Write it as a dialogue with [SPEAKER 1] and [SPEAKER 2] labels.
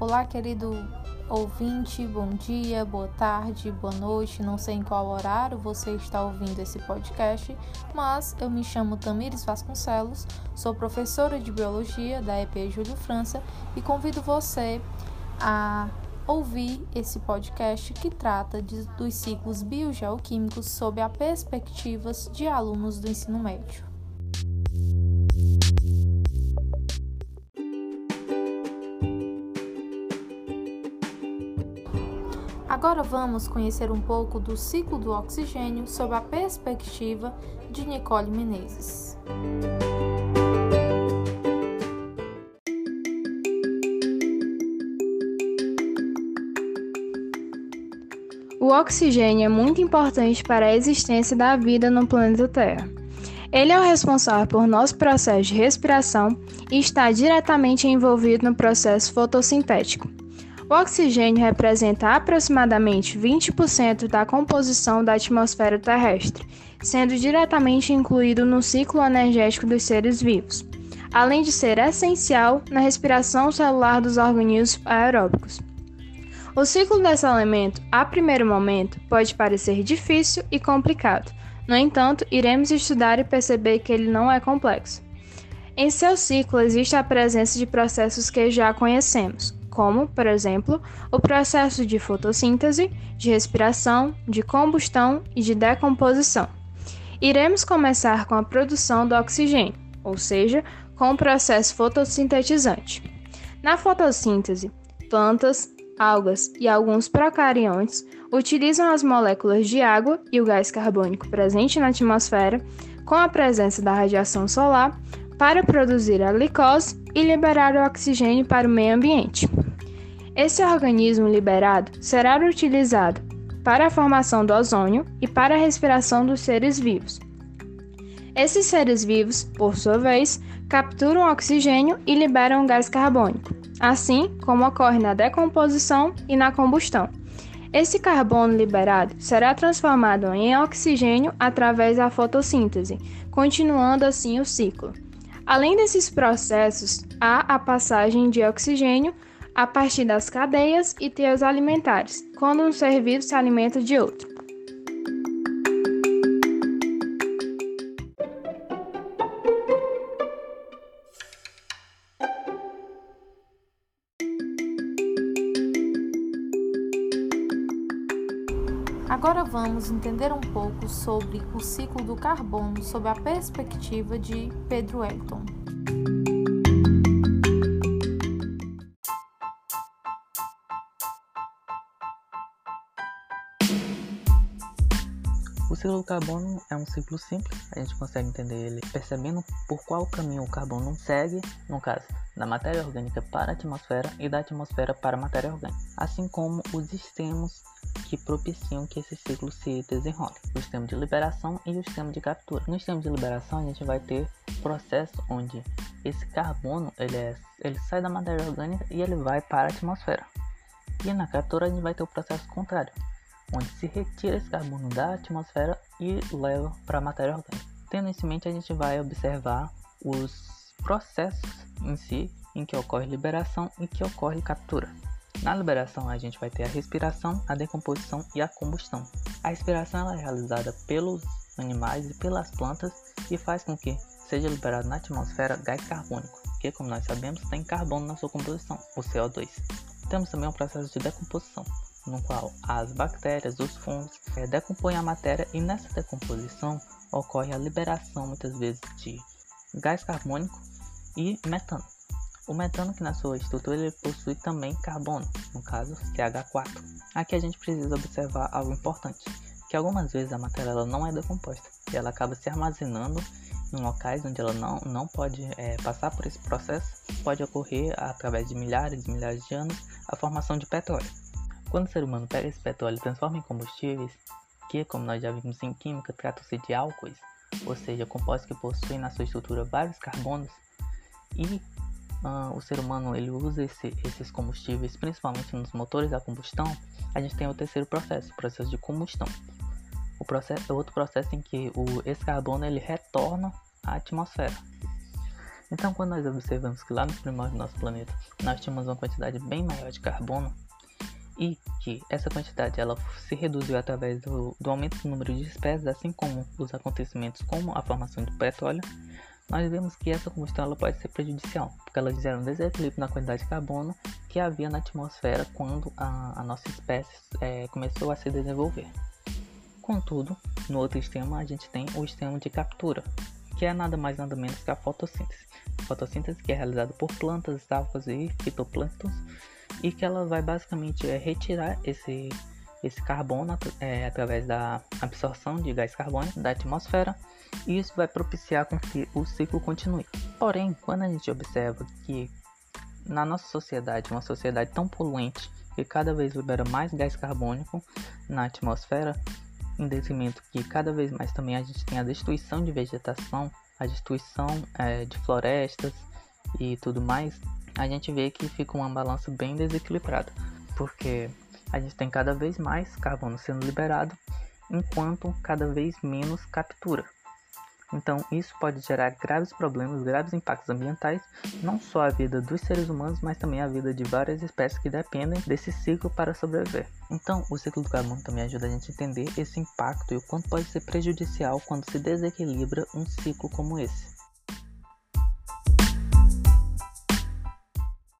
[SPEAKER 1] Olá, querido ouvinte, bom dia, boa tarde, boa noite. Não sei em qual horário você está ouvindo esse podcast, mas eu me chamo Tamires Vasconcelos, sou professora de biologia da EP Júlio França e convido você a ouvir esse podcast que trata de, dos ciclos biogeoquímicos sob a perspectivas de alunos do ensino médio. Agora vamos conhecer um pouco do ciclo do oxigênio sob a perspectiva de Nicole Menezes.
[SPEAKER 2] O oxigênio é muito importante para a existência da vida no planeta Terra. Ele é o responsável por nosso processo de respiração e está diretamente envolvido no processo fotossintético. O oxigênio representa aproximadamente 20% da composição da atmosfera terrestre, sendo diretamente incluído no ciclo energético dos seres vivos, além de ser essencial na respiração celular dos organismos aeróbicos. O ciclo desse elemento, a primeiro momento, pode parecer difícil e complicado. No entanto, iremos estudar e perceber que ele não é complexo. Em seu ciclo existe a presença de processos que já conhecemos, como, por exemplo, o processo de fotossíntese, de respiração, de combustão e de decomposição. Iremos começar com a produção do oxigênio, ou seja, com o processo fotossintetizante. Na fotossíntese, plantas, algas e alguns procariontes utilizam as moléculas de água e o gás carbônico presente na atmosfera, com a presença da radiação solar, para produzir a glicose e liberar o oxigênio para o meio ambiente. Esse organismo liberado será utilizado para a formação do ozônio e para a respiração dos seres vivos. Esses seres vivos, por sua vez, capturam oxigênio e liberam gás carbônico, assim como ocorre na decomposição e na combustão. Esse carbono liberado será transformado em oxigênio através da fotossíntese, continuando assim o ciclo. Além desses processos, há a passagem de oxigênio a partir das cadeias e teias alimentares, quando um ser vivo se alimenta de outro.
[SPEAKER 1] Agora vamos entender um pouco sobre o ciclo do carbono sob a perspectiva de Pedro Elton.
[SPEAKER 3] Ciclo do carbono é um ciclo simples, a gente consegue entender ele percebendo por qual caminho o carbono segue, no caso, da matéria orgânica para a atmosfera e da atmosfera para a matéria orgânica, assim como os extremos que propiciam que esse ciclo se desenrole, o sistema de liberação e o sistema de captura. No sistema de liberação a gente vai ter processo onde esse carbono ele, é, ele sai da matéria orgânica e ele vai para a atmosfera. E na captura a gente vai ter o processo contrário, onde se retira esse carbono da atmosfera e leva para a matéria orgânica. Tendo isso em mente, a gente vai observar os processos em si em que ocorre liberação e que ocorre captura. Na liberação, a gente vai ter a respiração, a decomposição e a combustão. A respiração é realizada pelos animais e pelas plantas e faz com que seja liberado na atmosfera gás carbônico, que, como nós sabemos, tem carbono na sua composição, o CO2. Temos também um processo de decomposição, no qual as bactérias, os fungos é, decompõem a matéria e nessa decomposição ocorre a liberação muitas vezes de gás carbônico e metano. O metano que na sua estrutura ele possui também carbono, no caso CH4. Aqui a gente precisa observar algo importante, que algumas vezes a matéria ela não é decomposta e ela acaba se armazenando em locais onde ela não, não pode é, passar por esse processo, pode ocorrer através de milhares e milhares de anos a formação de petróleo. Quando o ser humano pega esse petróleo e transforma em combustíveis, que, como nós já vimos em química, trata-se de álcoois, ou seja, compostos que possuem na sua estrutura vários carbonos, e uh, o ser humano ele usa esse, esses combustíveis principalmente nos motores a combustão, a gente tem o terceiro processo, o processo de combustão. O processo é outro processo em que o, esse carbono ele retorna à atmosfera. Então, quando nós observamos que lá no primórdio do nosso planeta nós tínhamos uma quantidade bem maior de carbono e que essa quantidade ela se reduziu através do, do aumento do número de espécies, assim como os acontecimentos como a formação do petróleo, nós vemos que essa combustão ela pode ser prejudicial, porque ela gera um desequilíbrio na quantidade de carbono que havia na atmosfera quando a, a nossa espécie é, começou a se desenvolver. Contudo, no outro extremo a gente tem o extremo de captura, que é nada mais nada menos que a fotossíntese. Fotossíntese que é realizada por plantas, algas e fitoplânctons e que ela vai basicamente é, retirar esse, esse carbono é, através da absorção de gás carbônico da atmosfera e isso vai propiciar com que o ciclo continue. Porém, quando a gente observa que na nossa sociedade, uma sociedade tão poluente que cada vez libera mais gás carbônico na atmosfera, em detrimento que cada vez mais também a gente tem a destruição de vegetação, a destruição é, de florestas e tudo mais, a gente vê que fica uma balança bem desequilibrada, porque a gente tem cada vez mais carbono sendo liberado, enquanto cada vez menos captura. Então, isso pode gerar graves problemas, graves impactos ambientais, não só a vida dos seres humanos, mas também a vida de várias espécies que dependem desse ciclo para sobreviver. Então, o ciclo do carbono também ajuda a gente a entender esse impacto e o quanto pode ser prejudicial quando se desequilibra um ciclo como esse.